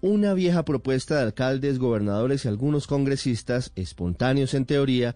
una vieja propuesta de alcaldes, gobernadores y algunos congresistas, espontáneos en teoría,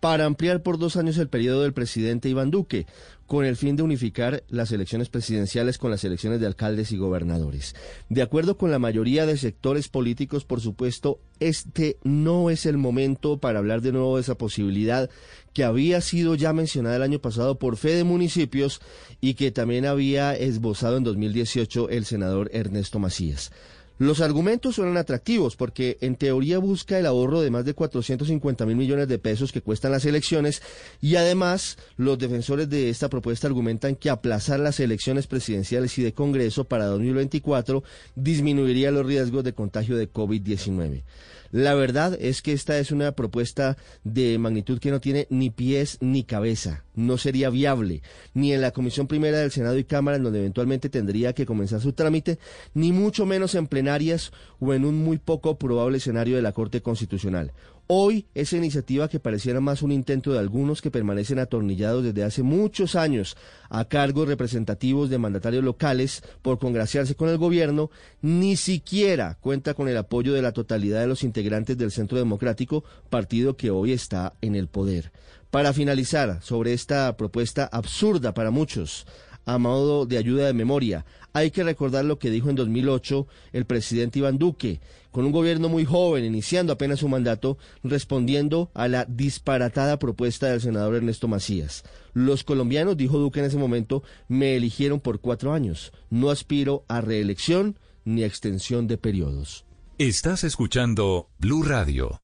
para ampliar por dos años el periodo del presidente Iván Duque, con el fin de unificar las elecciones presidenciales con las elecciones de alcaldes y gobernadores. De acuerdo con la mayoría de sectores políticos, por supuesto, este no es el momento para hablar de nuevo de esa posibilidad que había sido ya mencionada el año pasado por Fe de Municipios y que también había esbozado en 2018 el senador Ernesto Macías. Los argumentos suenan atractivos porque en teoría busca el ahorro de más de 450 mil millones de pesos que cuestan las elecciones y además los defensores de esta propuesta argumentan que aplazar las elecciones presidenciales y de Congreso para 2024 disminuiría los riesgos de contagio de COVID-19. La verdad es que esta es una propuesta de magnitud que no tiene ni pies ni cabeza. No sería viable, ni en la Comisión Primera del Senado y Cámara, en donde eventualmente tendría que comenzar su trámite, ni mucho menos en plenarias o en un muy poco probable escenario de la Corte Constitucional. Hoy esa iniciativa que pareciera más un intento de algunos que permanecen atornillados desde hace muchos años a cargos representativos de mandatarios locales por congraciarse con el gobierno, ni siquiera cuenta con el apoyo de la totalidad de los integrantes del Centro Democrático, partido que hoy está en el poder. Para finalizar sobre esta propuesta absurda para muchos, a modo de ayuda de memoria. Hay que recordar lo que dijo en 2008 el presidente Iván Duque, con un gobierno muy joven, iniciando apenas su mandato, respondiendo a la disparatada propuesta del senador Ernesto Macías. Los colombianos, dijo Duque en ese momento, me eligieron por cuatro años. No aspiro a reelección ni a extensión de periodos. Estás escuchando Blue Radio.